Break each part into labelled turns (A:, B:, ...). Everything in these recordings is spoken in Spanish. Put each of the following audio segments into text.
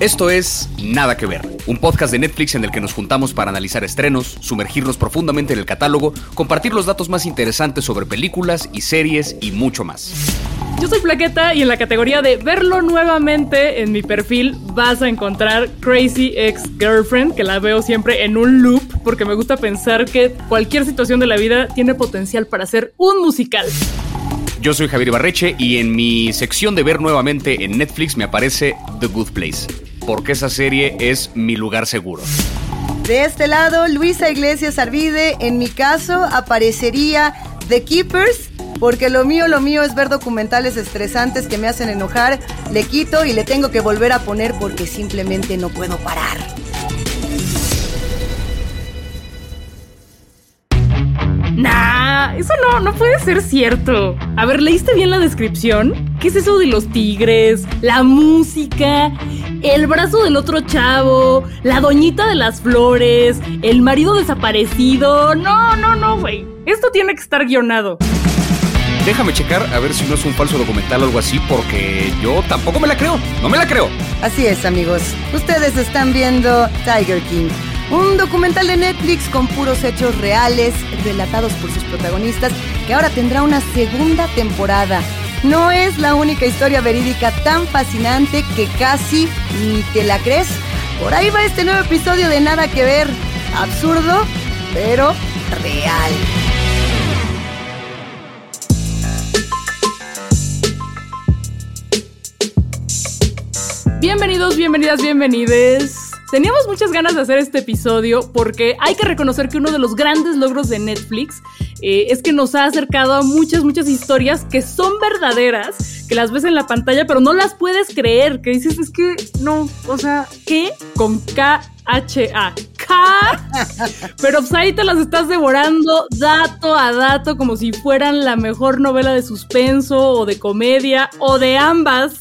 A: Esto es Nada que ver, un podcast de Netflix en el que nos juntamos para analizar estrenos, sumergirnos profundamente en el catálogo, compartir los datos más interesantes sobre películas y series y mucho más.
B: Yo soy Plaqueta y en la categoría de verlo nuevamente en mi perfil vas a encontrar Crazy Ex Girlfriend, que la veo siempre en un loop porque me gusta pensar que cualquier situación de la vida tiene potencial para ser un musical.
A: Yo soy Javier Barreche y en mi sección de ver nuevamente en Netflix me aparece The Good Place porque esa serie es mi lugar seguro.
C: De este lado, Luisa Iglesias Arvide, en mi caso, aparecería The Keepers, porque lo mío, lo mío es ver documentales estresantes que me hacen enojar, le quito y le tengo que volver a poner porque simplemente no puedo parar.
B: Nah, eso no, no puede ser cierto. A ver, ¿leíste bien la descripción? ¿Qué es eso de los tigres? La música, el brazo del otro chavo, la doñita de las flores, el marido desaparecido. No, no, no, güey. Esto tiene que estar guionado.
A: Déjame checar a ver si no es un falso documental o algo así, porque yo tampoco me la creo. No me la creo.
C: Así es, amigos. Ustedes están viendo Tiger King. Un documental de Netflix con puros hechos reales, relatados por sus protagonistas, que ahora tendrá una segunda temporada. No es la única historia verídica tan fascinante que casi ni te la crees. Por ahí va este nuevo episodio de Nada que ver. Absurdo, pero real.
B: Bienvenidos, bienvenidas, bienvenides Teníamos muchas ganas de hacer este episodio porque hay que reconocer que uno de los grandes logros de Netflix eh, es que nos ha acercado a muchas, muchas historias que son verdaderas, que las ves en la pantalla, pero no las puedes creer, que dices, es que no, o sea, ¿qué? Con. K, pero pues ahí te las estás devorando dato a dato como si fueran la mejor novela de suspenso o de comedia o de ambas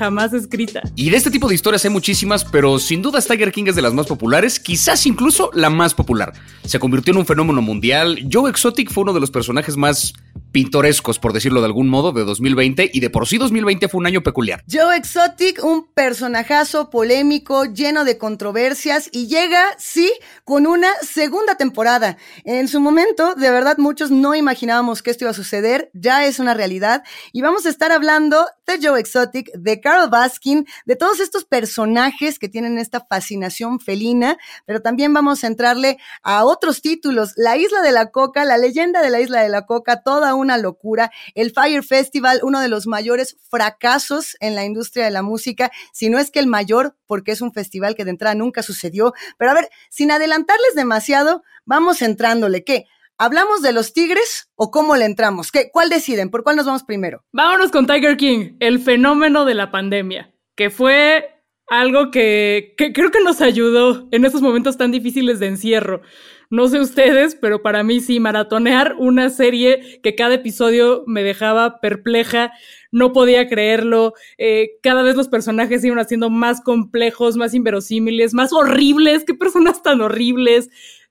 B: jamás escrita.
A: Y de este tipo de historias hay muchísimas, pero sin duda Tiger King es de las más populares, quizás incluso la más popular. Se convirtió en un fenómeno mundial. Joe Exotic fue uno de los personajes más pintorescos, por decirlo de algún modo, de 2020 y de por sí 2020 fue un año peculiar.
C: Joe Exotic, un personajazo polémico, lleno de controversias y llega, sí, con una segunda temporada. En su momento, de verdad, muchos no imaginábamos que esto iba a suceder, ya es una realidad y vamos a estar hablando de Joe Exotic, de Carol Baskin, de todos estos personajes que tienen esta fascinación felina, pero también vamos a entrarle a otros títulos, La Isla de la Coca, la leyenda de la Isla de la Coca, toda una locura. El Fire Festival, uno de los mayores fracasos en la industria de la música, si no es que el mayor, porque es un festival que de entrada nunca sucedió. Pero a ver, sin adelantarles demasiado, vamos entrándole. ¿Qué? ¿Hablamos de los Tigres o cómo le entramos? ¿Qué, ¿Cuál deciden? ¿Por cuál nos vamos primero?
B: Vámonos con Tiger King, el fenómeno de la pandemia, que fue algo que, que, creo que nos ayudó en estos momentos tan difíciles de encierro. No sé ustedes, pero para mí sí, maratonear una serie que cada episodio me dejaba perpleja, no podía creerlo, eh, cada vez los personajes iban haciendo más complejos, más inverosímiles, más horribles, qué personas tan horribles,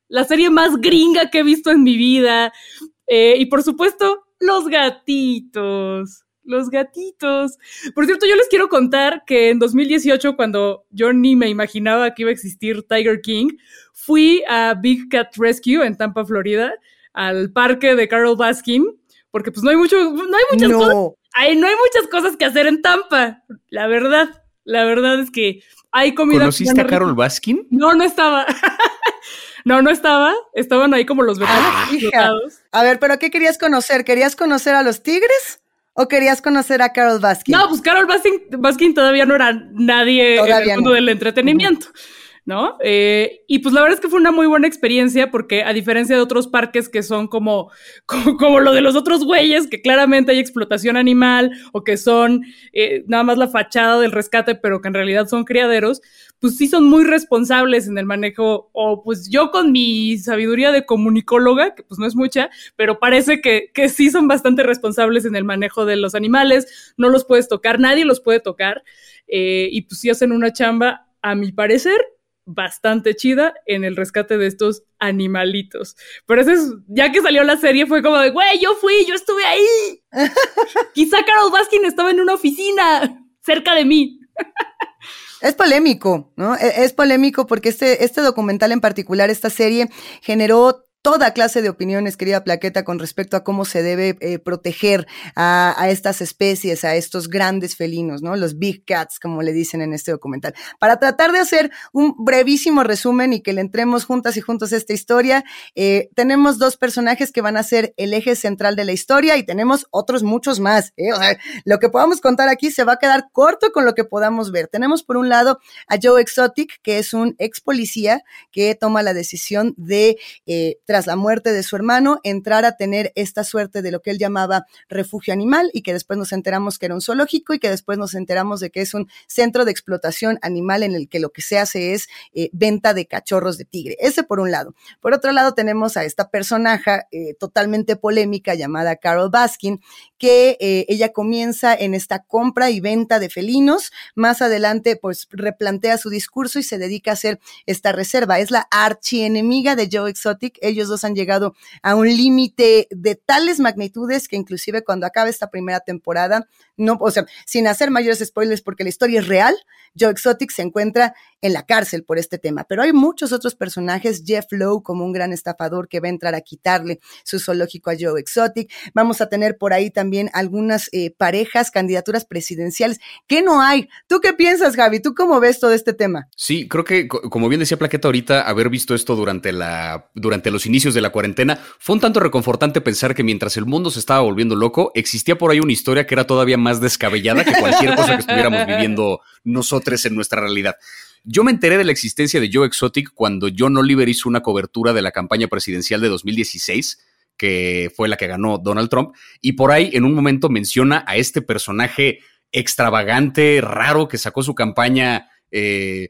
B: la serie más gringa que he visto en mi vida, eh, y por supuesto, los gatitos los gatitos. Por cierto, yo les quiero contar que en 2018, cuando yo ni me imaginaba que iba a existir Tiger King, fui a Big Cat Rescue en Tampa, Florida, al parque de Carol Baskin, porque pues no hay mucho, no hay muchas cosas, no hay muchas cosas que hacer en Tampa, la verdad. La verdad es que hay comida.
A: ¿Conociste a Carol Baskin?
B: No, no estaba. No, no estaba. Estaban ahí como los
C: ah, vetados. A ver, pero ¿qué querías conocer? ¿Querías conocer a los tigres? ¿O querías conocer a Carol Baskin?
B: No, pues Carol Baskin, todavía no era nadie en el mundo del entretenimiento. ¿No? Eh, y pues la verdad es que fue una muy buena experiencia porque a diferencia de otros parques que son como, como, lo de los otros güeyes, que claramente hay explotación animal o que son eh, nada más la fachada del rescate, pero que en realidad son criaderos, pues sí son muy responsables en el manejo, o pues yo con mi sabiduría de comunicóloga, que pues no es mucha, pero parece que, que sí son bastante responsables en el manejo de los animales, no los puedes tocar, nadie los puede tocar, eh, y pues sí hacen una chamba, a mi parecer, bastante chida en el rescate de estos animalitos. Pero eso es, ya que salió la serie fue como de, güey, yo fui, yo estuve ahí. Quizá Carol Baskin estaba en una oficina cerca de mí.
C: Es polémico, ¿no? E, es polémico porque este, este documental en particular, esta serie, generó toda clase de opiniones, querida Plaqueta, con respecto a cómo se debe eh, proteger a, estas especies, a estos grandes felinos, ¿no? Los big cats, como le dicen en este documental. Para tratar de hacer un brevísimo resumen y que le entremos juntas y juntos a esta historia, eh, tenemos dos personajes que van a ser el eje central de la historia y tenemos otros muchos más. ¿eh? Lo que podamos contar aquí se va a quedar corto con lo que podamos ver. Tenemos por un lado a Joe Exotic, que es un ex policía que toma la decisión de tras la muerte de su hermano, entrar a tener esta suerte de lo que él llamaba refugio animal y que después nos enteramos que era un zoológico y que después nos enteramos de que es un centro de explotación animal en el que lo que se hace es eh, venta de cachorros de tigre. Ese por un lado. Por otro lado tenemos a esta personaje eh, totalmente polémica llamada Carol Baskin, que eh, ella comienza en esta compra y venta de felinos. Más adelante, pues replantea su discurso y se dedica a hacer esta reserva. Es la archienemiga de Joe Exotic. Ellos dos han llegado a un límite de tales magnitudes que inclusive cuando acaba esta primera temporada, no, o sea, sin hacer mayores spoilers porque la historia es real, Joe Exotic se encuentra en la cárcel por este tema. Pero hay muchos otros personajes, Jeff Lowe como un gran estafador que va a entrar a quitarle su zoológico a Joe Exotic. Vamos a tener por ahí también algunas eh, parejas, candidaturas presidenciales. ¿Qué no hay? ¿Tú qué piensas, Javi? ¿Tú cómo ves todo este tema?
A: Sí, creo que, como bien decía Plaqueta ahorita, haber visto esto durante, la, durante los inicios de la cuarentena fue un tanto reconfortante pensar que mientras el mundo se estaba volviendo loco, existía por ahí una historia que era todavía más descabellada que cualquier cosa que estuviéramos viviendo nosotros en nuestra realidad. Yo me enteré de la existencia de Joe Exotic cuando John Oliver hizo una cobertura de la campaña presidencial de 2016 que fue la que ganó Donald Trump, y por ahí en un momento menciona a este personaje extravagante, raro, que sacó su campaña eh,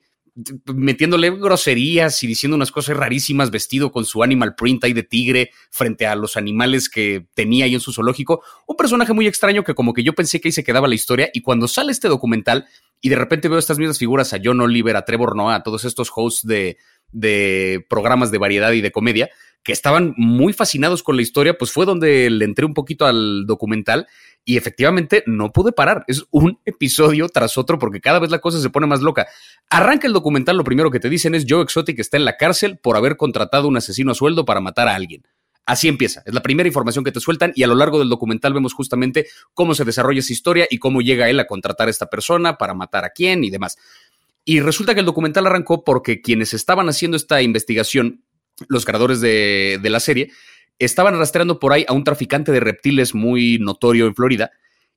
A: metiéndole groserías y diciendo unas cosas rarísimas, vestido con su animal print ahí de tigre frente a los animales que tenía ahí en su zoológico. Un personaje muy extraño que como que yo pensé que ahí se quedaba la historia y cuando sale este documental y de repente veo estas mismas figuras a John Oliver, a Trevor Noah, a todos estos hosts de, de programas de variedad y de comedia, que estaban muy fascinados con la historia, pues fue donde le entré un poquito al documental y efectivamente no pude parar. Es un episodio tras otro porque cada vez la cosa se pone más loca. Arranca el documental, lo primero que te dicen es Joe Exotic está en la cárcel por haber contratado un asesino a sueldo para matar a alguien. Así empieza, es la primera información que te sueltan y a lo largo del documental vemos justamente cómo se desarrolla esa historia y cómo llega él a contratar a esta persona para matar a quién y demás. Y resulta que el documental arrancó porque quienes estaban haciendo esta investigación, los creadores de, de la serie, estaban rastreando por ahí a un traficante de reptiles muy notorio en Florida.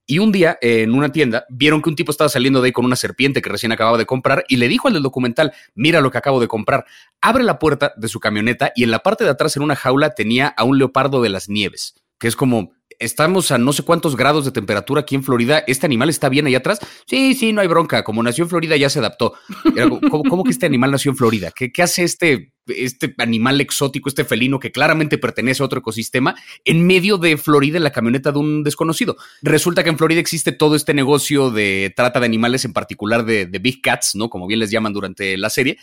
A: Y un día, en una tienda, vieron que un tipo estaba saliendo de ahí con una serpiente que recién acababa de comprar y le dijo al del documental, mira lo que acabo de comprar. Abre la puerta de su camioneta y en la parte de atrás, en una jaula, tenía a un leopardo de las nieves, que es como, estamos a no sé cuántos grados de temperatura aquí en Florida. ¿Este animal está bien ahí atrás? Sí, sí, no hay bronca. Como nació en Florida ya se adaptó. ¿Cómo, que este animal nació en Florida? ¿Qué, ¿Qué, hace este, este animal exótico, este felino que claramente pertenece a otro ecosistema en medio de Florida en la camioneta de un desconocido? Resulta que en Florida existe todo este negocio de trata de animales, en particular de, de Big Cats, ¿no? Como bien les llaman durante la serie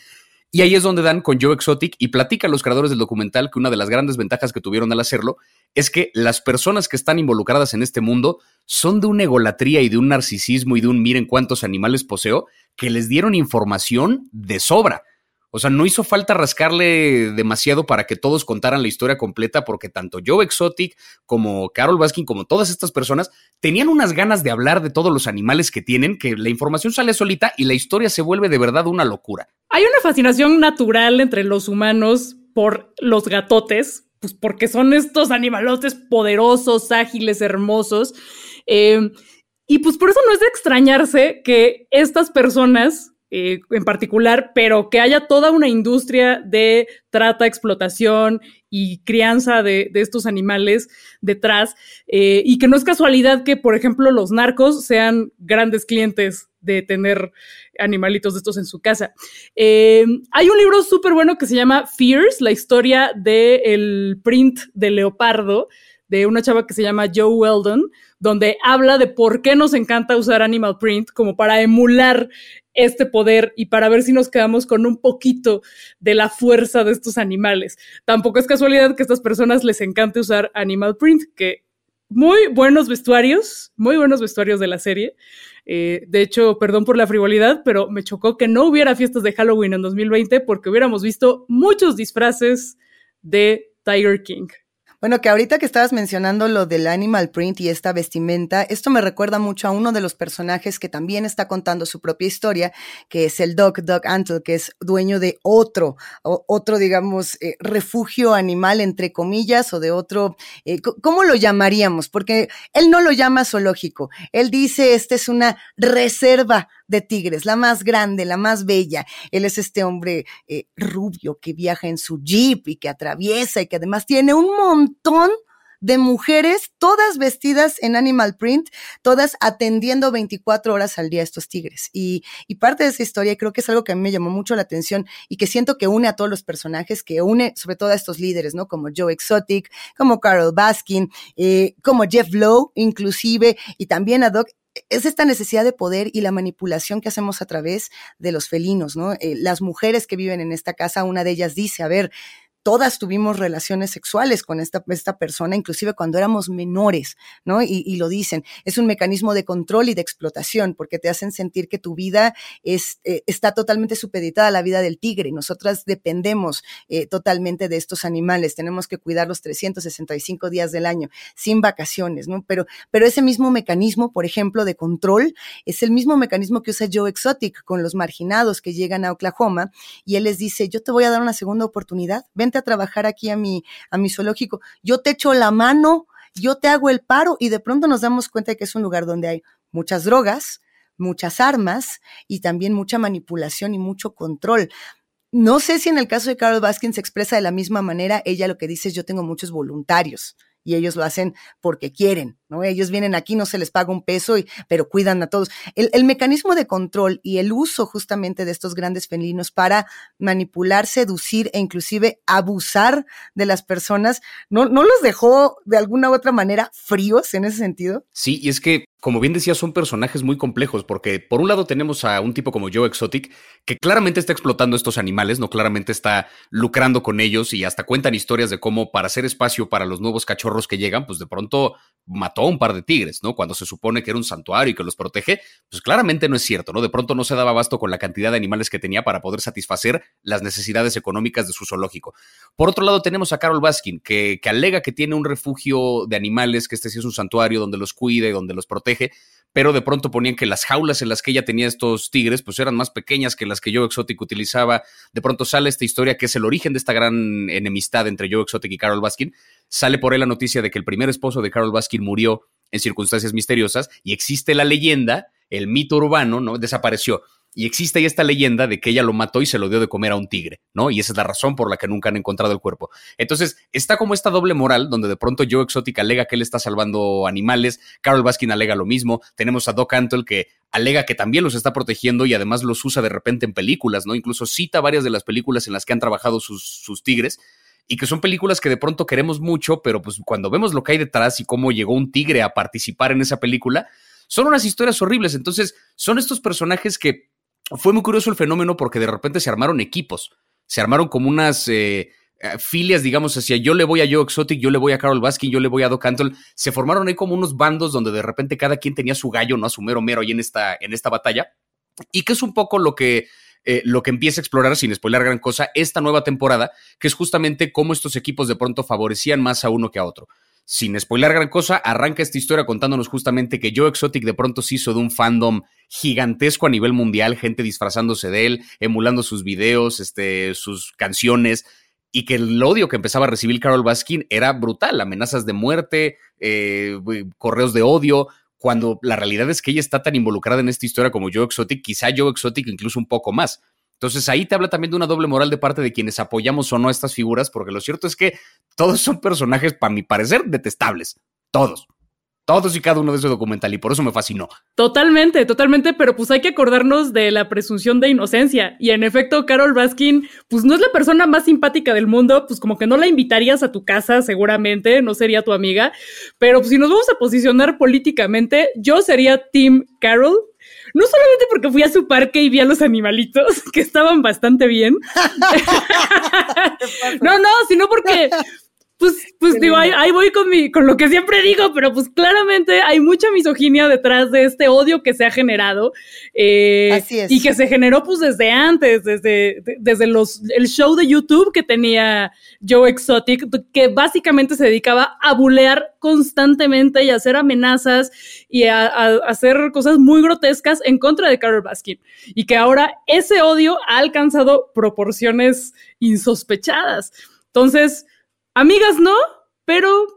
A: y ahí es donde dan con Joe Exotic y platican los creadores del documental que una de las grandes ventajas que tuvieron al hacerlo es que las personas que están involucradas en este mundo son de una egolatría y de un narcisismo y de un miren cuántos animales poseo que les dieron información de sobra. O sea, no hizo falta rascarle demasiado para que todos contaran la historia completa, porque tanto Joe Exotic como Carol Baskin, como todas estas personas, tenían unas ganas de hablar de todos los animales que tienen, que la información sale solita y la historia se vuelve de verdad una locura.
B: Hay una fascinación natural entre los humanos por los gatotes, pues porque son estos animalotes poderosos, ágiles, hermosos. Eh, y pues por eso no es de extrañarse que estas personas eh, en particular, pero que haya toda una industria de trata, explotación y crianza de, estos animales detrás, eh, y que no es casualidad que, por ejemplo, los narcos sean grandes clientes de tener animalitos de estos en su casa. Eh, hay un libro súper bueno que se llama Fears, la historia del print de leopardo, de una chava que se llama Joe Weldon, donde habla de por qué nos encanta usar animal print como para emular este poder y para ver si nos quedamos con un poquito de la fuerza de estos animales. Tampoco es casualidad que a estas personas les encante usar animal print, que muy buenos vestuarios, muy buenos vestuarios de la serie. Eh, de hecho, perdón por la frivolidad, pero me chocó que no hubiera fiestas de Halloween en 2020 porque hubiéramos visto muchos disfraces de Tiger King.
C: Bueno, que ahorita que estabas mencionando lo del animal print y esta vestimenta, esto me recuerda mucho a uno de los personajes que también está contando su propia historia, que es el Doc, Doc Antle, que es dueño de otro, otro, digamos, eh, refugio animal, entre comillas, o de otro, eh, ¿cómo lo llamaríamos? Porque él no lo llama zoológico, él dice, esta es una reserva de tigres, la más grande, la más bella. Él es este hombre eh, rubio que viaja en su jeep y que atraviesa y que además tiene un montón de mujeres, todas vestidas en animal print, todas atendiendo 24 horas al día a estos tigres. Y, parte de esa historia creo que es algo que a mí me llamó mucho la atención y que siento que une a todos los personajes, que une sobre todo a estos líderes, ¿no? Como Joe Exotic, como Carol Baskin, eh, como Jeff Lowe, inclusive, y también a Doc es esta necesidad de poder y la manipulación que hacemos a través de los felinos, ¿no? Eh, las mujeres que viven en esta casa, una de ellas dice, a ver, todas tuvimos relaciones sexuales con esta, esta persona, inclusive cuando éramos menores, ¿no? Y, lo dicen, es un mecanismo de control y de explotación, porque te hacen sentir que tu vida es, eh, está totalmente supeditada a la vida del tigre. Nosotras dependemos eh, totalmente de estos animales, tenemos que cuidar los 365 días del año, sin vacaciones, ¿no? Pero, pero ese mismo mecanismo, por ejemplo, de control, es el mismo mecanismo que usa Joe Exotic con los marginados que llegan a Oklahoma, y él les dice, yo te voy a dar una segunda oportunidad, a trabajar aquí a mi, a mi zoológico, yo te echo la mano, yo te hago el paro y de pronto nos damos cuenta de que es un lugar donde hay muchas drogas, muchas armas y también mucha manipulación y mucho control. No sé si en el caso de Carol Baskin se expresa de la misma manera. Ella lo que dice es yo tengo muchos voluntarios y ellos lo hacen porque quieren, ¿no? Ellos vienen aquí, no se les paga un peso, pero cuidan a todos. El, el, mecanismo de control y el uso justamente de estos grandes felinos para manipular, seducir e inclusive abusar de las personas, ¿no, no los dejó de alguna u otra manera fríos en ese sentido?
A: Sí, y es que como bien decía, son personajes muy complejos, porque por un lado tenemos a un tipo como Joe Exotic, que claramente está explotando estos animales, no claramente está lucrando con ellos y hasta cuentan historias de cómo para hacer espacio para los nuevos cachorros que llegan, pues de pronto mató a un par de tigres, ¿no? Cuando se supone que era un santuario y que los protege, pues claramente no es cierto, ¿no? De pronto no se daba abasto con la cantidad de animales que tenía para poder satisfacer las necesidades económicas de su zoológico. Por otro lado tenemos a Carol Baskin, que, que alega que tiene un refugio de animales, que este sí es un santuario donde los cuida y donde los protege pero de pronto ponían que las jaulas en las que ella tenía estos tigres, pues eran más pequeñas que las que Joe Exotic utilizaba. De pronto sale esta historia que es el origen de esta gran enemistad entre Joe Exotic y Carol Baskin. Sale por ahí la noticia de que el primer esposo de Carol Baskin murió en circunstancias misteriosas y existe la leyenda, el mito urbano, ¿no? Desapareció y existe ahí esta leyenda de que ella lo mató y se lo dio de comer a un tigre, ¿no? Y esa es la razón por la que nunca han encontrado el cuerpo. Entonces, está como esta doble moral, donde de pronto Joe Exotic alega que él está salvando animales, Carol Baskin alega lo mismo, tenemos a Doc Antle que alega que también los está protegiendo y además los usa de repente en películas, ¿no? Incluso cita varias de las películas en las que han trabajado sus, sus tigres y que son películas que de pronto queremos mucho, pero pues cuando vemos lo que hay detrás y cómo llegó un tigre a participar en esa película, son unas historias horribles. Entonces, son estos personajes que fue muy curioso el fenómeno porque de repente se armaron equipos, se armaron como unas eh, eh, filias, digamos, hacia yo le voy a Joe Exotic, yo le voy a Carol Baskin, yo le voy a Doc Antle. Se formaron ahí como unos bandos donde de repente cada quien tenía su gallo, ¿no? A su mero mero ahí en esta, en esta batalla. Y que es un poco lo que, eh, lo que empieza a explorar, sin spoiler gran cosa, esta nueva temporada, que es justamente cómo estos equipos de pronto favorecían más a uno que a otro sin spoiler gran cosa, arranca esta historia contándonos justamente que Joe Exotic de pronto se hizo de un fandom gigantesco a nivel mundial, gente disfrazándose de él, emulando sus videos, este, sus canciones, y que el odio que empezaba a recibir Carol Baskin era brutal, amenazas de muerte, eh, correos de odio, cuando la realidad es que ella está tan involucrada en esta historia como Joe Exotic, quizá Joe Exotic incluso un poco más. Entonces ahí te habla también de una doble moral de parte de quienes apoyamos o no a estas figuras, porque lo cierto es que todos son personajes, para mi parecer, detestables. Todos. Todos y cada uno de ese documental, y por eso me fascinó.
B: Totalmente, totalmente, pero pues hay que acordarnos de la presunción de inocencia. Y en efecto, Carol Baskin, pues no es la persona más simpática del mundo, pues como que no la invitarías a tu casa, seguramente, no sería tu amiga. Pero pues, si nos vamos a posicionar políticamente, yo sería Team Carol, no solamente porque fui a su parque y vi a los animalitos, que estaban bastante bien. no, no, sino porque pues, pues digo, ahí, voy con mi, con lo que siempre digo, pero pues claramente hay mucha misoginia detrás de este odio que se ha generado. Eh, Así es. Y que se generó pues desde antes, desde, desde los, el show de YouTube que tenía Joe Exotic, que básicamente se dedicaba a bulear constantemente y a hacer amenazas y a, a hacer cosas muy grotescas en contra de Carol Baskin. Y que ahora ese odio ha alcanzado proporciones insospechadas. Entonces, Amigas no, pero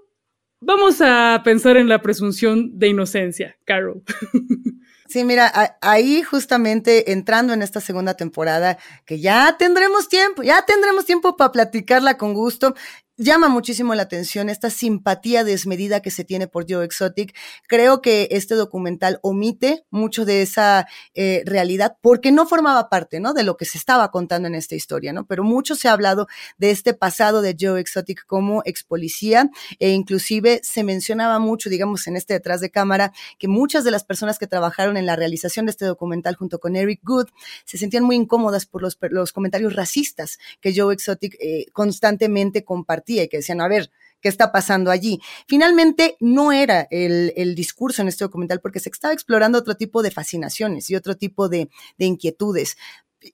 B: vamos a pensar en la presunción de inocencia, Carol.
C: Sí, mira, ahí justamente entrando en esta segunda temporada, que ya tendremos tiempo, ya tendremos tiempo para platicarla con gusto llama muchísimo la atención esta simpatía desmedida que se tiene por Joe Exotic. Creo que este documental omite mucho de esa eh, realidad porque no formaba parte, ¿no? De lo que se estaba contando en esta historia, ¿no? Pero mucho se ha hablado de este pasado de Joe Exotic como ex policía e inclusive se mencionaba mucho, digamos, en este detrás de cámara, que muchas de las personas que trabajaron en la realización de este documental junto con Eric Good se sentían muy incómodas por los, los comentarios racistas que Joe Exotic eh, constantemente compartía y que decían, a ver, ¿qué está pasando allí? Finalmente, no era el, discurso en este documental porque se estaba explorando otro tipo de fascinaciones y otro tipo de, inquietudes.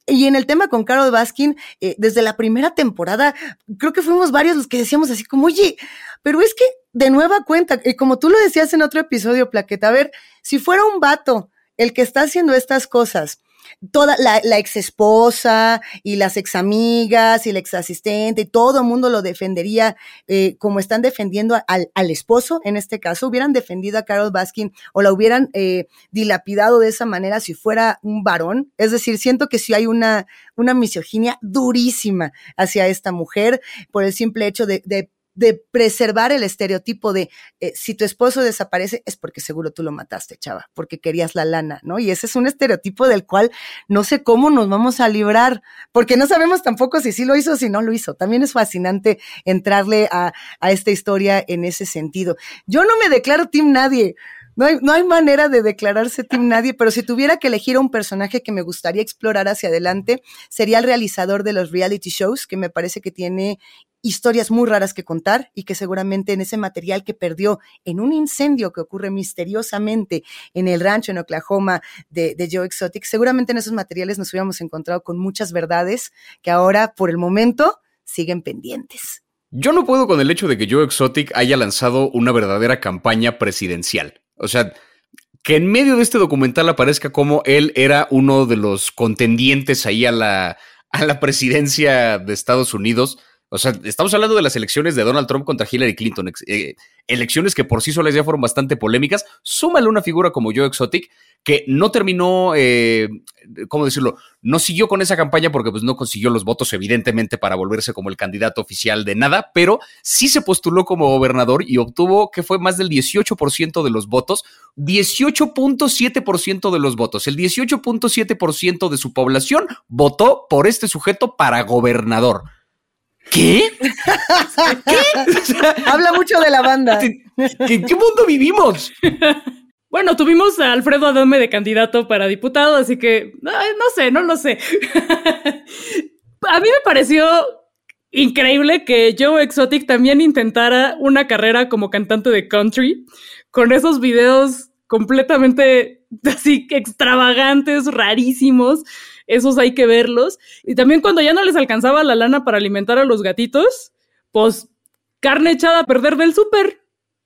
C: Y en el tema con Carol Baskin, eh, desde la primera temporada, creo que fuimos varios los que decíamos así como, oye, pero es que de nueva cuenta, y como tú lo decías en otro episodio, Plaqueta, a ver, si fuera un vato el que está haciendo estas cosas, toda la, la ex esposa y las ex amigas y la ex asistente todo el mundo lo defendería eh, como están defendiendo al, al, esposo, en este caso, hubieran defendido a Carol Baskin o la hubieran eh, dilapidado de esa manera si fuera un varón. Es decir, siento que sí hay una, una misoginia durísima hacia esta mujer por el simple hecho de de preservar el estereotipo de eh, si tu esposo desaparece es porque seguro tú lo mataste, chava, porque querías la lana, ¿no? Y ese es un estereotipo del cual no sé cómo nos vamos a librar, porque no sabemos tampoco si sí lo hizo o si no lo hizo. También es fascinante entrarle a, a esta historia en ese sentido. Yo no me declaro team nadie. No hay, no hay, manera de declararse Team Nadie, pero si tuviera que elegir a un personaje que me gustaría explorar hacia adelante, sería el realizador de los reality shows, que me parece que tiene historias muy raras que contar y que seguramente en ese material que perdió en un incendio que ocurre misteriosamente en el rancho en Oklahoma de, Joe Exotic, seguramente en esos materiales nos hubiéramos encontrado con muchas verdades que ahora por el momento siguen pendientes.
A: Yo no puedo con el hecho de que Joe Exotic haya lanzado una verdadera campaña presidencial. O sea, que en medio de este documental aparezca como él era uno de los contendientes ahí a la, a la presidencia de Estados Unidos o sea, estamos hablando de las elecciones de Donald Trump contra Hillary Clinton, eh, elecciones que por sí solas ya fueron bastante polémicas. Súmale una figura como Joe Exotic, que no terminó, eh, ¿cómo decirlo? No siguió con esa campaña porque pues, no consiguió los votos, evidentemente, para volverse como el candidato oficial de nada, pero sí se postuló como gobernador y obtuvo, que fue más del 18% de los votos, 18.7% de los votos. El 18.7% de su población votó por este sujeto para gobernador. ¿Qué?
C: ¿Qué? Habla mucho de la banda.
A: ¿En qué mundo vivimos?
B: Bueno, tuvimos a Alfredo Adame de candidato para diputado, así que no sé, no lo sé. a mí me pareció increíble que Joe Exotic también intentara una carrera como cantante de country con esos videos completamente así extravagantes, rarísimos esos hay que verlos. Y también cuando ya no les alcanzaba la lana para alimentar a los gatitos, pues carne echada a perder del súper.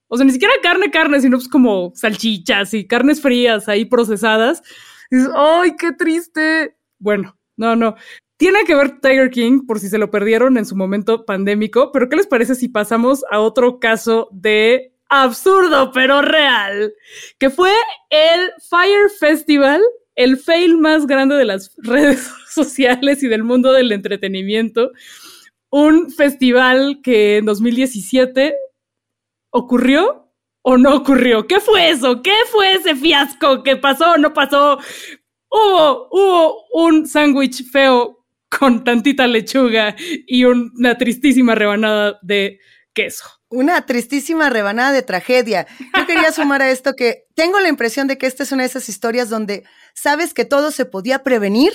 B: O sea, ni siquiera carne, carne, sino pues como salchichas y carnes frías ahí procesadas. ¡ay, qué triste! Bueno, no, no. Tiene que ver Tiger King por si se lo perdieron en su momento pandémico, pero ¿qué les parece si pasamos a otro caso de absurdo pero real? Que fue el Fire Festival el fail más grande de las redes sociales y del mundo del entretenimiento. Un festival que en 2017 ocurrió o no ocurrió. ¿Qué fue eso? ¿Qué fue ese fiasco? ¿Qué pasó o no pasó? Hubo, hubo un sándwich feo con tantita lechuga y una tristísima rebanada de queso.
C: Una tristísima rebanada de tragedia. Yo quería sumar a esto que tengo la impresión de que esta es una de esas historias donde sabes que todo se podía prevenir,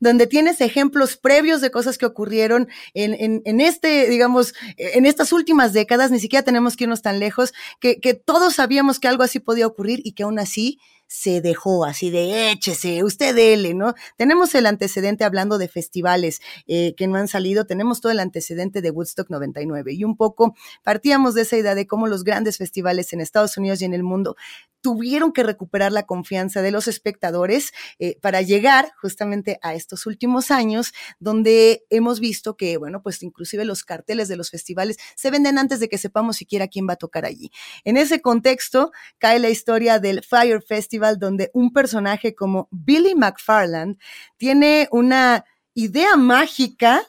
C: donde tienes ejemplos previos de cosas que ocurrieron en, en, en, este, digamos, en estas últimas décadas, ni siquiera tenemos que irnos tan lejos, que, que todos sabíamos que algo así podía ocurrir y que aún así se dejó así de échese, usted dele, ¿no? Tenemos el antecedente hablando de festivales eh, que no han salido, tenemos todo el antecedente de Woodstock 99 y un poco partíamos de esa idea de cómo los grandes festivales en Estados Unidos y en el mundo tuvieron que recuperar la confianza de los espectadores eh, para llegar justamente a estos últimos años donde hemos visto que, bueno, pues inclusive los carteles de los festivales se venden antes de que sepamos siquiera quién va a tocar allí. En ese contexto cae la historia del Fire Festival donde un personaje como Billy McFarland tiene una idea mágica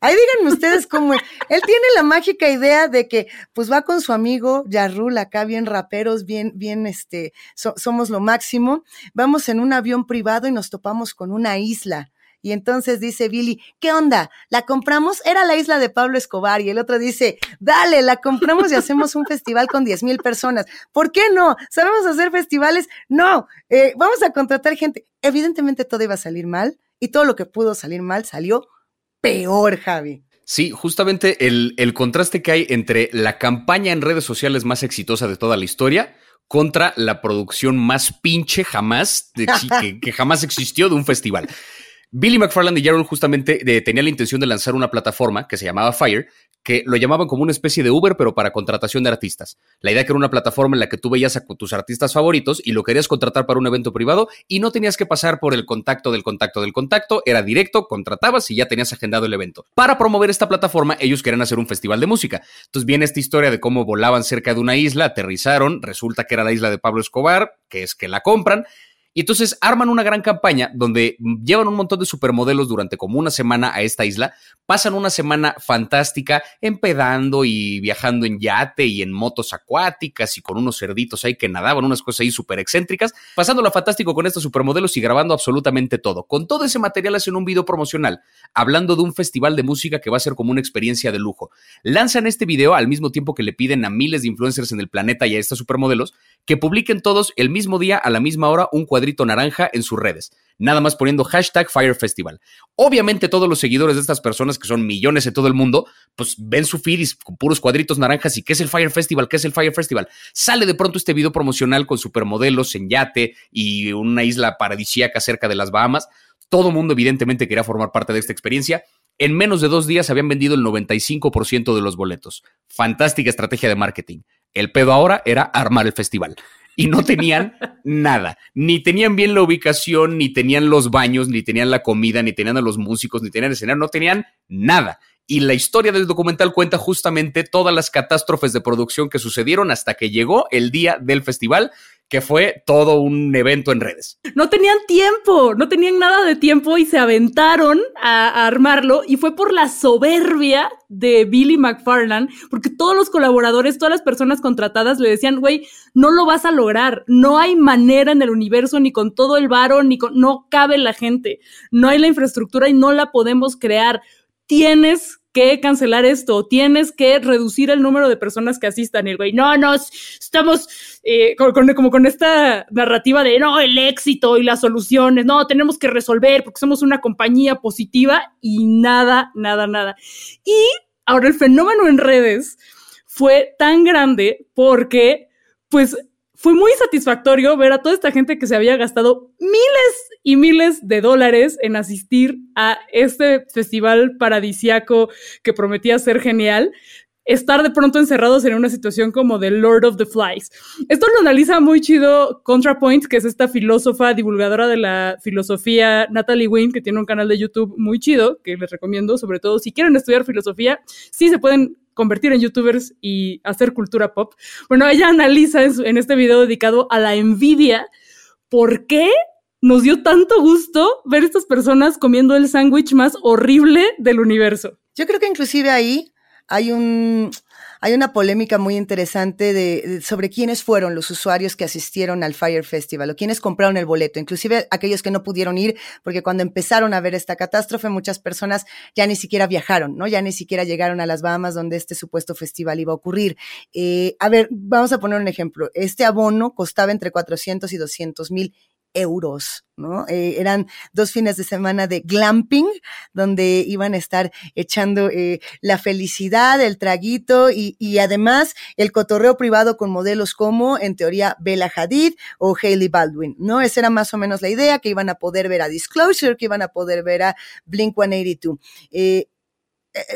C: Ahí díganme ustedes cómo Él tiene la mágica idea de que pues va con su amigo Yarrul acá, bien raperos, bien, bien, este, somos lo máximo. Vamos en un avión privado y nos topamos con una isla. Y entonces dice Billy, ¿qué onda? ¿La compramos? Era la isla de Pablo Escobar. Y el otro dice, dale, la compramos y hacemos un festival con 10 mil personas. ¿Por qué no? ¿Sabemos hacer festivales? No, eh, vamos a contratar gente. Evidentemente todo iba a salir mal y todo lo que pudo salir mal salió peor, Javi.
A: Sí, justamente el, el, contraste que hay entre la campaña en redes sociales más exitosa de toda la historia contra la producción más pinche jamás, que, jamás existió de un festival. Billy McFarland y Jaron justamente eh, tenían la intención de lanzar una plataforma que se llamaba Fire, que lo llamaban como una especie de Uber, pero para contratación de artistas. La idea que era una plataforma en la que tú veías a tus artistas favoritos y lo querías contratar para un evento privado y no tenías que pasar por el contacto del contacto del contacto, era directo, contratabas y ya tenías agendado el evento. Para promover esta plataforma, ellos querían hacer un festival de música. Entonces viene esta historia de cómo volaban cerca de una isla, aterrizaron, resulta que era la isla de Pablo Escobar, que es que la compran, y entonces arman una gran campaña donde llevan un montón de supermodelos durante como una semana a esta isla, pasan una semana fantástica empedando y viajando en yate y en motos acuáticas y con unos cerditos ahí que nadaban, unas cosas ahí súper excéntricas, pasándola fantástico con estos supermodelos y grabando absolutamente todo. Con todo ese material hacen un video promocional, hablando de un festival de música que va a ser como una experiencia de lujo. Lanzan este video al mismo tiempo que le piden a miles de influencers en el planeta y a estos supermodelos que publiquen todos el mismo día a la misma hora un cuadrito naranja en sus redes, nada más poniendo hashtag Fire Festival. Obviamente todos los seguidores de estas personas, que son millones en todo el mundo, pues ven su feed con puros cuadritos naranjas y ¿qué es el Fire Festival? ¿Qué es el Fire Festival? Sale de pronto este video promocional con supermodelos en yate y una isla paradisíaca cerca de las Bahamas. Todo mundo evidentemente quería formar parte de esta experiencia. En menos de dos días habían vendido el 95% de los boletos. Fantástica estrategia de marketing. El pedo ahora era armar el festival y no tenían nada. Ni tenían bien la ubicación, ni tenían los baños, ni tenían la comida, ni tenían a los músicos, ni tenían escenario, no tenían nada. Y la historia del documental cuenta justamente todas las catástrofes de producción que sucedieron hasta que llegó el día del festival que fue todo un evento en redes.
B: No tenían tiempo, no tenían nada de tiempo y se aventaron a, armarlo y fue por la soberbia de Billy McFarland, porque todos los colaboradores, todas las personas contratadas le decían, güey, no lo vas a lograr, no hay manera en el universo ni con todo el varo, ni con, no cabe la gente, no hay la infraestructura y no la podemos crear. Tienes que cancelar esto, tienes que reducir el número de personas que asistan. Y el güey, no, no, estamos eh, como con esta narrativa de, no, el éxito y las soluciones, no, tenemos que resolver porque somos una compañía positiva y nada, nada, nada. Y ahora el fenómeno en redes fue tan grande porque, pues, fue muy satisfactorio ver a toda esta gente que se había gastado miles y miles de dólares en asistir a este festival paradisiaco que prometía ser genial, estar de pronto encerrados en una situación como de Lord of the Flies. Esto lo analiza muy chido ContraPoint, que es esta filósofa, divulgadora de la filosofía, Natalie Wynn, que tiene un canal de YouTube muy chido, que les recomiendo, sobre todo si quieren estudiar filosofía, sí se pueden convertir en youtubers y hacer cultura pop. Bueno, ella analiza en, este video dedicado a la envidia por qué nos dio tanto gusto ver estas personas comiendo el sándwich más horrible del universo.
C: Yo creo que inclusive ahí hay un, hay una polémica muy interesante de, sobre quiénes fueron los usuarios que asistieron al Fire Festival o quiénes compraron el boleto, inclusive aquellos que no pudieron ir, porque cuando empezaron a ver esta catástrofe, muchas personas ya ni siquiera viajaron, ¿no? Ya ni siquiera llegaron a las Bahamas donde este supuesto festival iba a ocurrir. Eh, a ver, vamos a poner un ejemplo. Este abono costaba entre 400 y 200 mil euros, ¿no? Eh, eran dos fines de semana de glamping, donde iban a estar echando eh, la felicidad, el traguito y, y, además el cotorreo privado con modelos como, en teoría, Bella Hadid o Hailey Baldwin, ¿no? Esa era más o menos la idea, que iban a poder ver a Disclosure, que iban a poder ver a Blink 182. Eh,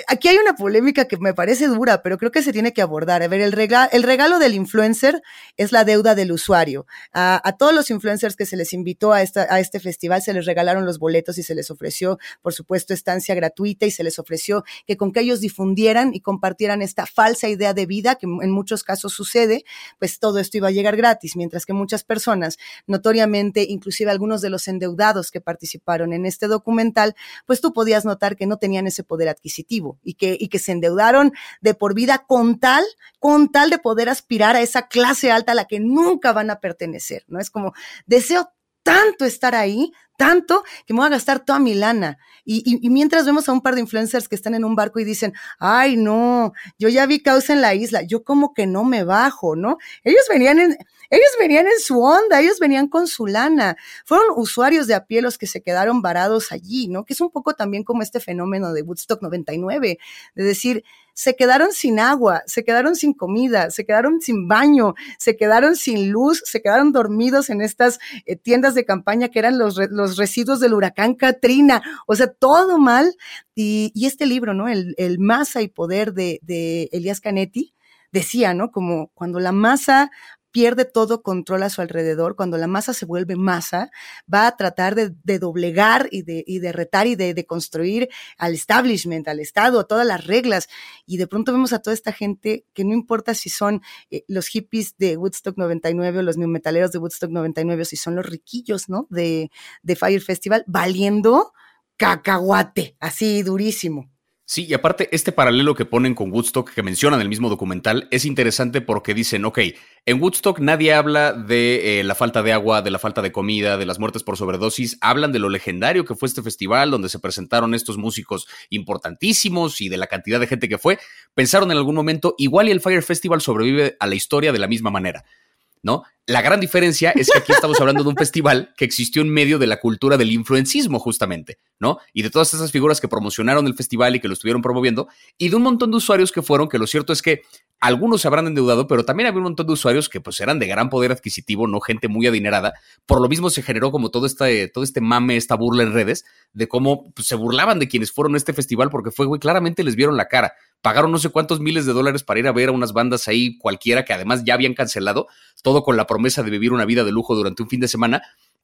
C: aquí hay una polémica que me parece dura, pero creo que se tiene que abordar. A ver, el, regalo, el regalo del influencer es la deuda del usuario. A, todos los influencers que se les invitó a, a este festival se les regalaron los boletos y se les ofreció, por supuesto, estancia gratuita y se les ofreció que con que ellos difundieran y compartieran esta falsa idea de vida, que en muchos casos sucede, pues todo esto iba a llegar gratis, mientras que muchas personas, notoriamente, inclusive algunos de los endeudados que participaron en este documental, pues tú podías notar que no tenían ese poder adquisitivo y que, y que se endeudaron de por vida con tal, con tal de poder aspirar a esa clase alta a la que nunca van a pertenecer, ¿no? Es como, deseo tanto estar ahí, tanto que me voy a gastar toda mi lana. Y, y, mientras vemos a un par de influencers que están en un barco y dicen, ay, no, yo ya vi causa en la isla, yo como que no me bajo, ¿no? Ellos venían en, ellos venían en su onda, ellos venían con su lana. Fueron usuarios de a pie los que se quedaron varados allí, ¿no? Que es un poco también como este fenómeno de Woodstock 99, de decir, se quedaron sin agua, se quedaron sin comida, se quedaron sin baño, se quedaron sin luz, se quedaron dormidos en estas eh, tiendas de campaña que eran los, los residuos del huracán Katrina, o sea, todo mal. Y, y este libro, ¿no? El, el masa y poder de, de Elías Canetti, decía, ¿no? Como cuando la masa pierde todo control a su alrededor, cuando la masa se vuelve masa, va a tratar de, doblegar y de, y de, retar y de, construir al establishment, al Estado, todas las reglas. Y de pronto vemos a toda esta gente que no importa si son eh, los hippies de Woodstock 99 o los new metaleros de Woodstock 99 o si son los riquillos, ¿no? De, de Fire Festival, valiendo cacahuate, así durísimo.
A: Sí, y aparte, este paralelo que ponen con Woodstock, que mencionan en el mismo documental, es interesante porque dicen, ok, en Woodstock nadie habla de eh, la falta de agua, de la falta de comida, de las muertes por sobredosis, hablan de lo legendario que fue este festival, donde se presentaron estos músicos importantísimos y de la cantidad de gente que fue. Pensaron en algún momento, igual y el Fire Festival sobrevive a la historia de la misma manera. ¿No? La gran diferencia es que aquí estamos hablando de un festival que existió en medio de la cultura del influencismo, justamente, ¿no? Y de todas esas figuras que promocionaron el festival y que lo estuvieron promoviendo, y de un montón de usuarios que fueron, que lo cierto es que algunos se habrán endeudado, pero también había un montón de usuarios que pues eran de gran poder adquisitivo, no gente muy adinerada. Por lo mismo se generó como todo este, todo este mame, esta burla en redes, de cómo pues, se burlaban de quienes fueron a este festival, porque fue, güey, claramente les vieron la cara. Pagaron no sé cuántos miles de dólares para ir a ver a unas bandas ahí cualquiera que además ya habían cancelado, todo con la promesa de vivir una vida de lujo durante un fin de semana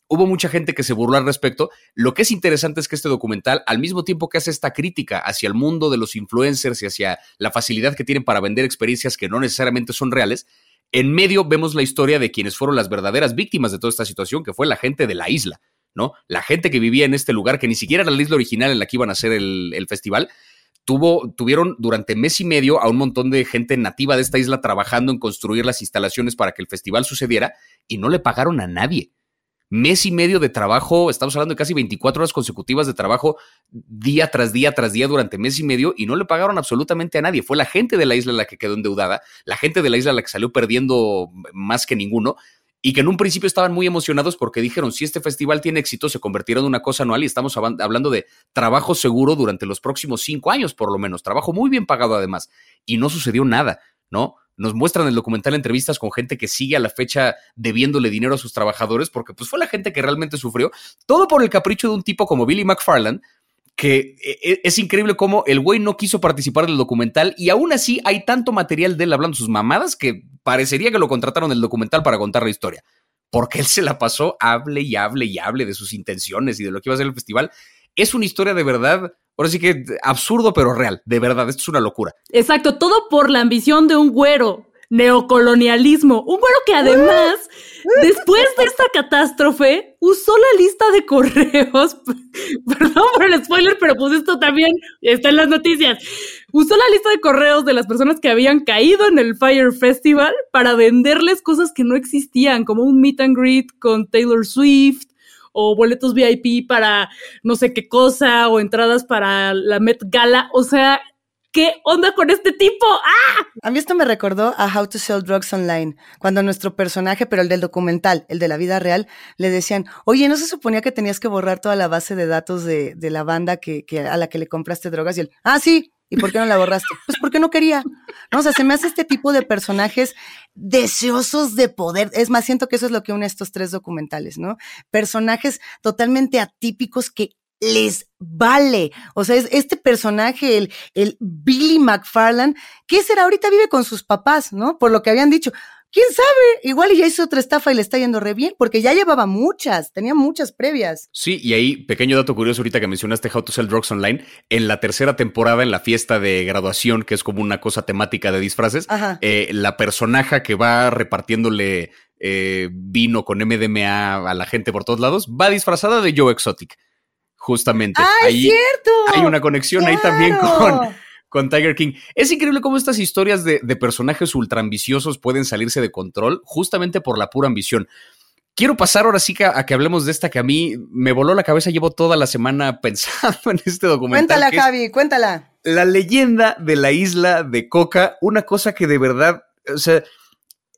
A: hubo mucha gente que se burló al respecto. Lo que es interesante es que este documental, al mismo tiempo que hace esta crítica hacia el mundo de los influencers y hacia la facilidad que tienen para vender experiencias que no necesariamente son reales, en medio vemos la historia de quienes fueron las verdaderas víctimas de toda esta situación, que fue la gente de la isla, ¿no? La gente que vivía en este lugar, que ni siquiera era la isla original en la que iban a hacer el, el festival, Tuvieron durante mes y medio a un montón de gente nativa de esta isla trabajando en construir las instalaciones para que el festival sucediera y no le pagaron a nadie mes y medio de trabajo, estamos hablando de casi 24 horas consecutivas de trabajo día tras día tras día durante mes y medio y no le pagaron absolutamente a nadie. Fue la gente de la isla la que quedó endeudada, la gente de la isla la que salió perdiendo más que ninguno y que en un principio estaban muy emocionados porque dijeron, si este festival tiene éxito, se convertirá en una cosa anual y estamos hablando de trabajo seguro durante los próximos cinco años, por lo menos, trabajo muy bien pagado además. Y no sucedió nada, ¿no? nos muestran el documental entrevistas con gente que sigue a la fecha debiéndole dinero a sus trabajadores, porque pues fue la gente que realmente sufrió, todo por el capricho de un tipo como Billy McFarland, que e, e, es increíble cómo el güey no quiso participar del documental y aún así hay tanto material de él hablando sus mamadas que parecería que lo contrataron el documental para contar la historia. Porque él se la pasó, hable y hable y hable de sus intenciones y de lo que iba a ser el festival. Es una historia de verdad Ahora sí que absurdo, pero real. De verdad, esto es una locura.
B: Exacto, todo por la ambición de un güero. Neocolonialismo. Un güero que además, después de esta catástrofe, usó la lista de correos. Perdón por el spoiler, pero pues esto también está en las noticias. Usó la lista de correos de las personas que habían caído en el Fire Festival para venderles cosas que no existían, como un meet and greet con Taylor Swift o boletos VIP para no sé qué cosa o entradas para la Met Gala. O sea, ¿qué onda con este tipo? ¡Ah!
C: A mí esto me recordó a How to Sell Drugs Online, cuando nuestro personaje, pero el del documental, el de la vida real, le decían, oye, ¿no se suponía que tenías que borrar toda la base de datos de, la banda que, a la que le compraste drogas? Y él, ah, sí, ¿Y por qué no la borraste? Pues porque no quería. ¿no? O sea, se me hace este tipo de personajes deseosos de poder. Es más, siento que eso es lo que une estos tres documentales, ¿no? Personajes totalmente atípicos que les vale. O sea, es este personaje, el, el Billy McFarland, ¿qué será? Ahorita vive con sus papás, ¿no? Por lo que habían dicho. ¿Quién sabe? Igual ya hizo otra estafa y le está yendo re bien, porque ya llevaba muchas, tenía muchas previas.
A: Sí, y ahí, pequeño dato curioso ahorita que mencionaste How to Sell Drugs Online, en la tercera temporada, en la fiesta de graduación, que es como una cosa temática de disfraces, eh, la personaje que va repartiéndole eh, vino con MDMA a la gente por todos lados, va disfrazada de Joe Exotic justamente.
C: ¡Ah, ahí cierto!
A: Hay una conexión ahí también con, con Tiger King. Es increíble cómo estas historias de, personajes ultra ambiciosos pueden salirse de control justamente por la pura ambición. Quiero pasar ahora sí a, que hablemos de esta que a mí me voló la cabeza. Llevo toda la semana pensando en este documental.
C: Cuéntala, Javi, cuéntala.
A: La leyenda de la isla de Coca, una cosa que de verdad, o sea,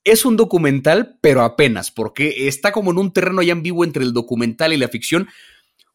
A: es un documental, pero apenas, porque está como en un terreno ya ambiguo entre el documental y la ficción.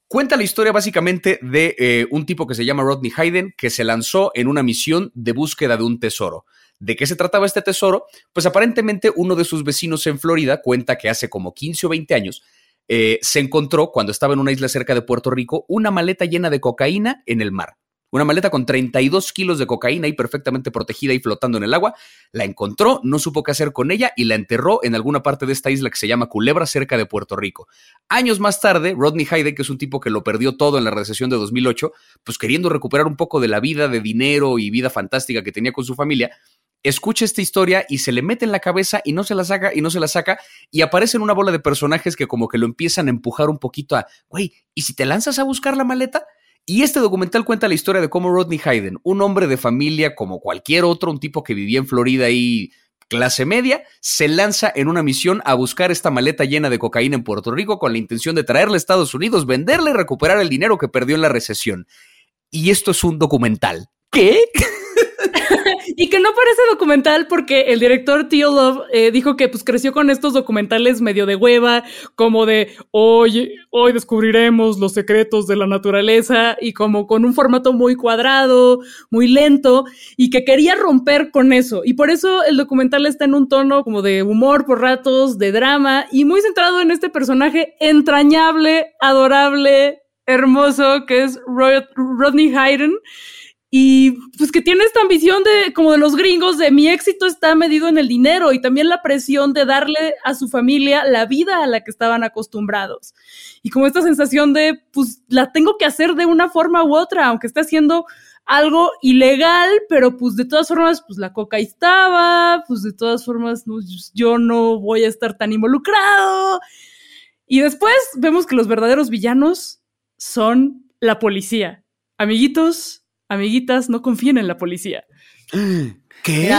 A: Cuenta la historia básicamente de eh, un tipo que se llama Rodney Hayden, que se lanzó en una misión de búsqueda de un tesoro. ¿De qué se trataba este tesoro? Pues aparentemente uno de sus vecinos en Florida cuenta que hace como 15 o 20 años eh, se encontró, cuando estaba en una isla cerca de Puerto Rico, una maleta llena de cocaína en el mar. Una maleta con 32 kilos de cocaína y perfectamente protegida y flotando en el agua. La encontró, no supo qué hacer con ella y la enterró en alguna parte de esta isla que se llama Culebra, cerca de Puerto Rico. Años más tarde, Rodney Hayden, que es un tipo que lo perdió todo en la recesión de 2008, pues queriendo recuperar un poco de la vida, de dinero y vida fantástica que tenía con su familia, escucha esta historia y se le mete en la cabeza y no se la saca y no se la saca y aparecen una bola de personajes que como que lo empiezan a empujar un poquito a, güey, ¿y si te lanzas a buscar la maleta? Y este documental cuenta la historia de cómo Rodney Hayden, un hombre de familia como cualquier otro, un tipo que vivía en Florida y clase media, se lanza en una misión a buscar esta maleta llena de cocaína en Puerto Rico con la intención de traerla a Estados Unidos, venderla y recuperar el dinero que perdió en la recesión. Y esto es un documental. ¿Qué?
B: y que no parece documental porque el director Theo Love eh, dijo que pues creció con estos documentales medio de hueva, como de hoy, hoy descubriremos los secretos de la naturaleza y como con un formato muy cuadrado, muy lento y que quería romper con eso. Y por eso el documental está en un tono como de humor por ratos, de drama y muy centrado en este personaje entrañable, adorable, hermoso que es Rodney Hayden y pues que tiene esta ambición de, como de los gringos, de mi éxito está medido en el dinero y también la presión de darle a su familia la vida a la que estaban acostumbrados. Y como esta sensación de, pues la tengo que hacer de una forma u otra, aunque esté haciendo algo ilegal, pero pues de todas formas, pues la coca estaba, pues de todas formas yo no voy a estar tan involucrado. Y después vemos que los verdaderos villanos son la policía. Amiguitos, amiguitas, no confíen en la policía.
C: ¿Qué?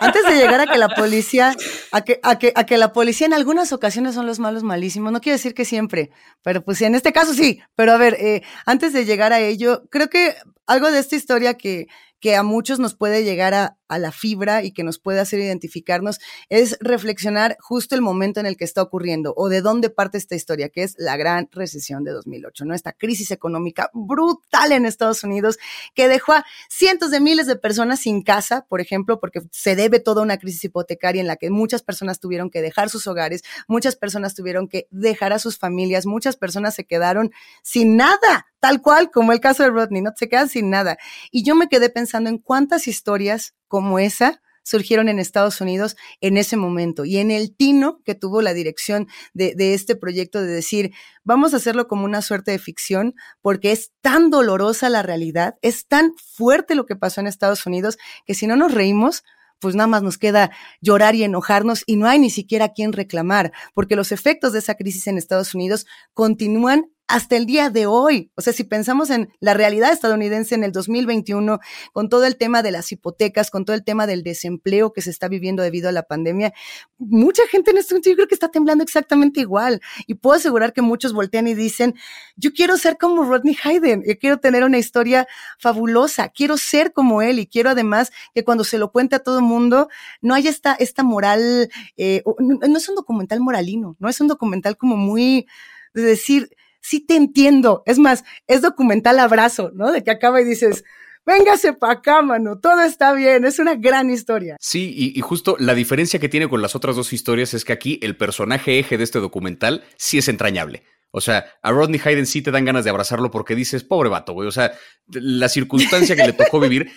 C: antes de llegar a que la policía, a que, a, que, a que la policía en algunas ocasiones son los malos malísimos, no quiero decir que siempre, pero pues en este caso sí, pero a ver, eh, antes de llegar a ello, creo que algo de esta historia que, que a muchos nos puede llegar a, la fibra y que nos puede hacer identificarnos, es reflexionar justo el momento en el que está ocurriendo o de dónde parte esta historia, que es la gran recesión de 2008, ¿no? Esta crisis económica brutal en Estados Unidos que dejó a cientos de miles de personas sin casa, por ejemplo, porque se debe toda una crisis hipotecaria en la que muchas personas tuvieron que dejar sus hogares, muchas personas tuvieron que dejar a sus familias, muchas personas se quedaron sin nada, tal cual como el caso de Rodney, ¿no? Se quedan sin nada. Y yo me quedé pensando en cuántas historias como esa surgieron en Estados Unidos en ese momento. Y en el tino que tuvo la dirección de, este proyecto de decir, vamos a hacerlo como una suerte de ficción porque es tan dolorosa la realidad, es tan fuerte lo que pasó en Estados Unidos que si no nos reímos, pues nada más nos queda llorar y enojarnos y no hay ni siquiera quien reclamar, porque los efectos de esa crisis en Estados Unidos continúan hasta el día de hoy. O sea, si pensamos en la realidad estadounidense en el 2021, con todo el tema de las hipotecas, con todo el tema del desempleo que se está viviendo debido a la pandemia, mucha gente en este momento yo creo que está temblando exactamente igual. Y puedo asegurar que muchos voltean y dicen, yo quiero ser como Rodney Hayden, yo quiero tener una historia fabulosa, quiero ser como él y quiero además que cuando se lo cuente a todo el mundo, no haya esta, esta moral, eh, no, no es un documental moralino, no es un documental como muy de decir, sí te entiendo. Es más, es documental abrazo, ¿no? De que acaba y dices, véngase para acá, mano, todo está bien, es una gran historia.
A: Sí, y, y, justo la diferencia que tiene con las otras dos historias es que aquí el personaje eje de este documental sí es entrañable. O sea, a Rodney Hayden sí te dan ganas de abrazarlo porque dices, pobre vato, güey. O sea, la circunstancia que le tocó vivir,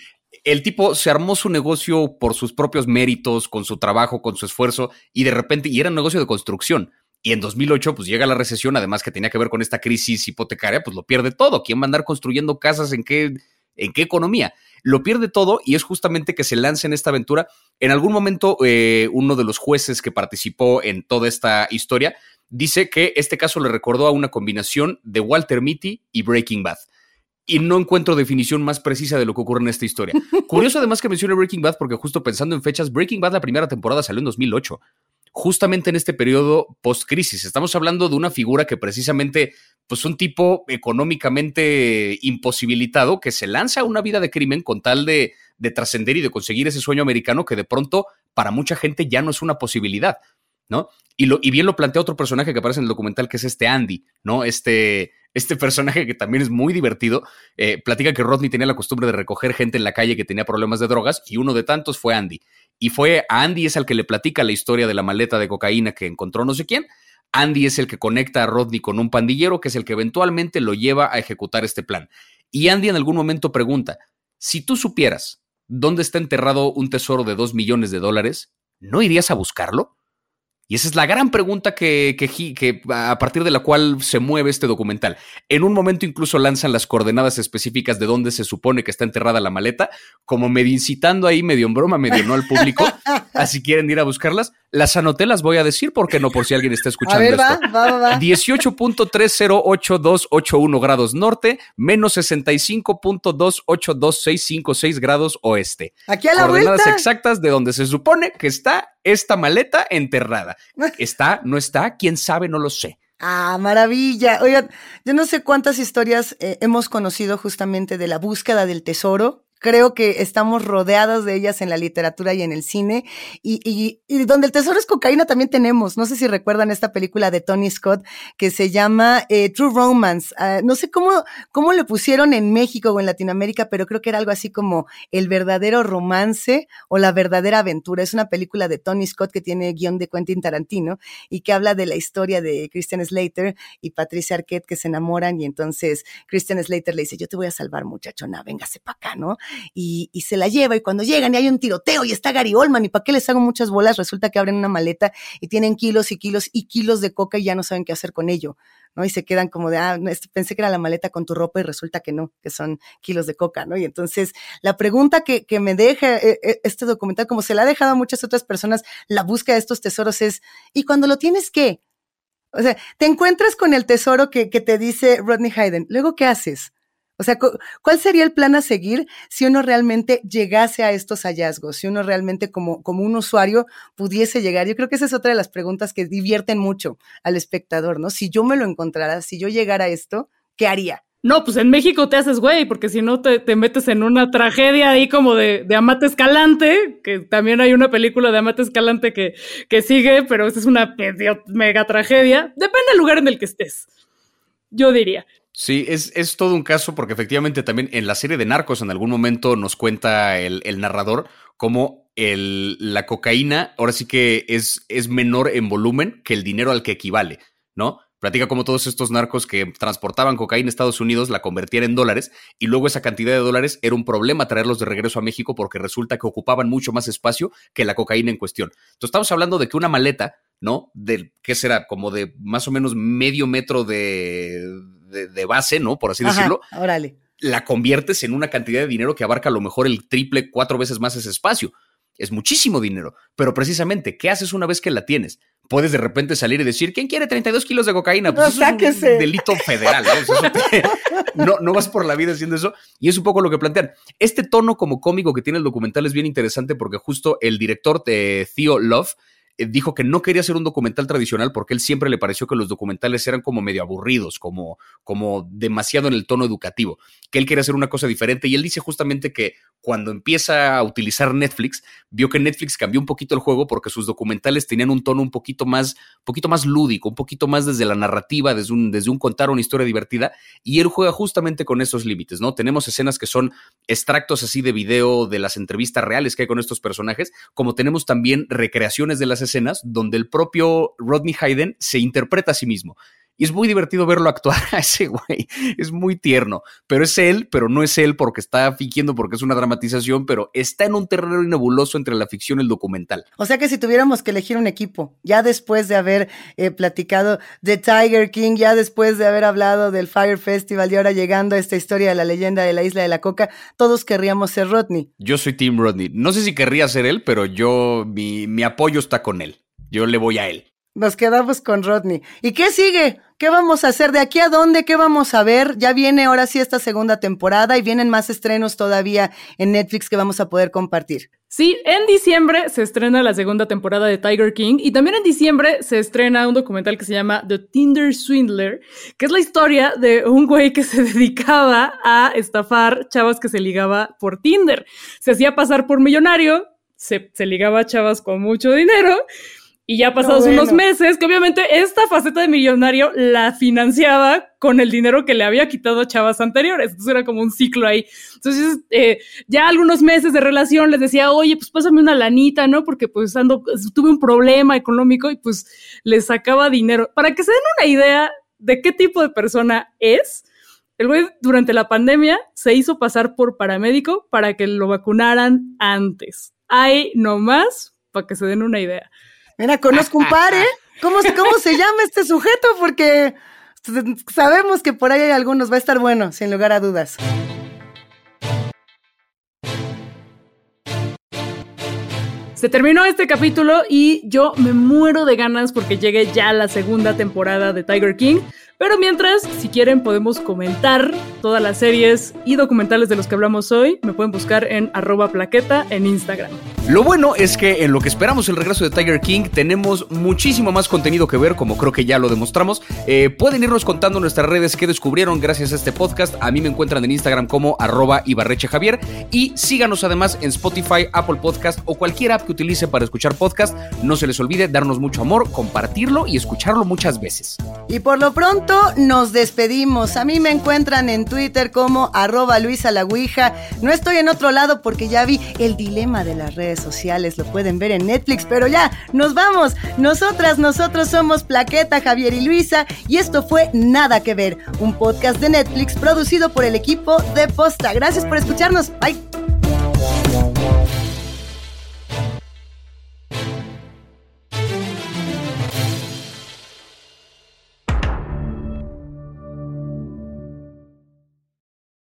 A: el tipo se armó su negocio por sus propios méritos, con su trabajo, con su esfuerzo, y de repente, y era un negocio de construcción. Y en 2008, pues llega la recesión, además que tenía que ver con esta crisis hipotecaria, pues lo pierde todo. ¿Quién va a andar construyendo casas en qué, en qué economía? Lo pierde todo y es justamente que se lanza en esta aventura. En algún momento, eh, uno de los jueces que participó en toda esta historia dice que este caso le recordó a una combinación de Walter Mitty y Breaking Bad. Y no encuentro definición más precisa de lo que ocurre en esta historia. Curioso además que mencione Breaking Bad porque justo pensando en fechas, Breaking Bad la primera temporada salió en 2008 justamente en este periodo post-crisis. Estamos hablando de una figura que precisamente, pues un tipo económicamente imposibilitado que se lanza a una vida de crimen con tal de, de trascender y de conseguir ese sueño americano que de pronto para mucha gente ya no es una posibilidad, ¿no? Y, lo, y bien lo plantea otro personaje que aparece en el documental, que es este Andy, ¿no? Este, este personaje que también es muy divertido, eh, platica que Rodney tenía la costumbre de recoger gente en la calle que tenía problemas de drogas y uno de tantos fue Andy. Y fue a Andy es al que le platica la historia de la maleta de cocaína que encontró no sé quién. Andy es el que conecta a Rodney con un pandillero que es el que eventualmente lo lleva a ejecutar este plan. Y Andy en algún momento pregunta, si tú supieras dónde está enterrado un tesoro de dos millones de dólares, ¿no irías a buscarlo? Y esa es la gran pregunta que, que, que, a partir de la cual se mueve este documental. En un momento incluso lanzan las coordenadas específicas de dónde se supone que está enterrada la maleta, como medio incitando ahí, medio en broma, medio no al público, así quieren ir a buscarlas. Las anoté, las voy a decir, porque no, por si alguien está escuchando
C: a ver,
A: esto.
C: Va, va, va.
A: 18.308281 grados norte, menos 65.282656 grados oeste.
C: Aquí a la
A: Coordenadas
C: vuelta.
A: exactas de donde se supone que está esta maleta enterrada. ¿Está? ¿No está? ¿Quién sabe? No lo sé.
C: Ah, maravilla. Oigan, yo no sé cuántas historias eh, hemos conocido justamente de la búsqueda del tesoro. Creo que estamos rodeados de ellas en la literatura y en el cine. Y, y, y, donde el tesoro es cocaína también tenemos. No sé si recuerdan esta película de Tony Scott que se llama eh, True Romance. Uh, no sé cómo, cómo le pusieron en México o en Latinoamérica, pero creo que era algo así como el verdadero romance o la verdadera aventura. Es una película de Tony Scott que tiene guion de Quentin Tarantino y que habla de la historia de Christian Slater y Patricia Arquette que se enamoran y entonces Christian Slater le dice, yo te voy a salvar muchachona, véngase para acá, ¿no? Y, se la lleva y cuando llegan y hay un tiroteo y está Gary Oldman y para qué les hago muchas bolas, resulta que abren una maleta y tienen kilos y kilos y kilos de coca y ya no saben qué hacer con ello, ¿no? Y se quedan como de, ah, pensé que era la maleta con tu ropa y resulta que no, que son kilos de coca, ¿no? Y entonces la pregunta que, que me deja este documental, como se la ha dejado a muchas otras personas, la búsqueda de estos tesoros es, ¿y cuando lo tienes qué? O sea, te encuentras con el tesoro que, que te dice Rodney Hayden, luego ¿qué haces? O sea, ¿cuál sería el plan a seguir si uno realmente llegase a estos hallazgos? Si uno realmente como, como un usuario pudiese llegar. Yo creo que esa es otra de las preguntas que divierten mucho al espectador, ¿no? Si yo me lo encontrara, si yo llegara a esto, ¿qué haría?
B: No, pues en México te haces güey, porque si no te, te, metes en una tragedia ahí como de, de, Amate Escalante, que también hay una película de Amate Escalante que, que sigue, pero esta es una mega tragedia. Depende del lugar en el que estés, yo diría.
A: Sí, es, es, todo un caso porque efectivamente también en la serie de Narcos en algún momento nos cuenta el, el narrador cómo el, la cocaína ahora sí que es, es menor en volumen que el dinero al que equivale, ¿no? Platica cómo todos estos narcos que transportaban cocaína a Estados Unidos la convertían en dólares y luego esa cantidad de dólares era un problema traerlos de regreso a México porque resulta que ocupaban mucho más espacio que la cocaína en cuestión. Entonces estamos hablando de que una maleta, ¿no? Del, ¿qué será? Como de más o menos medio metro de, de, de base, ¿no? Por así
C: Ajá,
A: decirlo.
C: Órale.
A: La conviertes en una cantidad de dinero que abarca a lo mejor el triple, cuatro veces más ese espacio. Es muchísimo dinero. Pero precisamente, ¿qué haces una vez que la tienes? puedes de repente salir y decir, ¿quién quiere 32 kilos de cocaína?
C: Pues eso es un
A: delito federal, ¿no? ¿no? vas por la vida haciendo eso. Y es un poco lo que plantean. Este tono como cómico que tiene el documental es bien interesante porque justo el director de Theo Love dijo que no quería hacer un documental tradicional porque él siempre le pareció que los documentales eran como medio aburridos, como, como demasiado en el tono educativo, que él quería hacer una cosa diferente y él dice justamente que cuando empieza a utilizar Netflix, vio que Netflix cambió un poquito el juego porque sus documentales tenían un tono un poquito más, poquito más lúdico, un poquito más desde la narrativa, desde un, desde un contar una historia divertida, y él juega justamente con esos límites, ¿no? Tenemos escenas que son extractos así de video de las entrevistas reales que hay con estos personajes, como tenemos también recreaciones de las escenas donde el propio Rodney Hayden se interpreta a sí mismo. Y es muy divertido verlo actuar a ese güey. Es muy tierno. Pero es él, pero no es él porque está fingiendo porque es una dramatización, pero está en un terreno nebuloso entre la ficción y el documental.
C: O sea que si tuviéramos que elegir un equipo, ya después de haber eh, platicado de Tiger King, ya después de haber hablado del Fire Festival y ahora llegando a esta historia de la leyenda de la isla de la coca, todos querríamos ser Rodney.
A: Yo soy Tim Rodney. No sé si querría ser él, pero yo, mi, mi apoyo está con él. Yo le voy a él.
C: Nos quedamos con Rodney. ¿Y qué sigue? ¿Qué vamos a hacer? ¿De aquí a dónde? ¿Qué vamos a ver? Ya viene ahora sí esta segunda temporada y vienen más estrenos todavía en Netflix que vamos a poder compartir.
B: Sí, en diciembre se estrena la segunda temporada de Tiger King y también en diciembre se estrena un documental que se llama The Tinder Swindler, que es la historia de un güey que se dedicaba a estafar chavas que se ligaba por Tinder. Se hacía pasar por millonario, se, se ligaba a chavas con mucho dinero y ya pasados unos meses, que obviamente esta faceta de millonario la financiaba con el dinero que le había quitado a chavas anteriores. Entonces era como un ciclo ahí. Entonces, eh, ya algunos meses de relación les decía, oye, pues pásame una lanita, ¿no? Porque pues ando, tuve un problema económico y pues les sacaba dinero. Para que se den una idea de qué tipo de persona es, el güey durante la pandemia se hizo pasar por paramédico para que lo vacunaran antes. Ahí nomás, para que se den una idea.
C: Mira, conozco un par, ¿eh? ¿Cómo, ¿Cómo se llama este sujeto? Porque sabemos que por ahí hay algunos. Va a estar bueno, sin lugar a dudas.
B: Se terminó este capítulo y yo me muero de ganas porque llegue ya la segunda temporada de Tiger King. Pero mientras, si quieren, podemos comentar todas las series y documentales de los que hablamos hoy. Me pueden buscar en arroba plaqueta en Instagram.
A: Lo bueno es que en lo que esperamos el regreso de Tiger King tenemos muchísimo más contenido que ver, como creo que ya lo demostramos. Eh, pueden irnos contando en nuestras redes qué descubrieron gracias a este podcast. A mí me encuentran en Instagram como arroba Javier y síganos además en Spotify, Apple Podcast o cualquier app que utilice para escuchar podcast. No se les olvide darnos mucho amor, compartirlo y escucharlo muchas veces.
C: Y por lo pronto nos despedimos. A mí me encuentran en Twitter como arroba Luisa la No estoy en otro lado porque ya vi el dilema de las redes sociales. Lo pueden ver en Netflix, pero ya, nos vamos. Nosotras, nosotros somos Plaqueta, Javier y Luisa. Y esto fue Nada que Ver, un podcast de Netflix producido por el equipo de Posta. Gracias por escucharnos. Bye.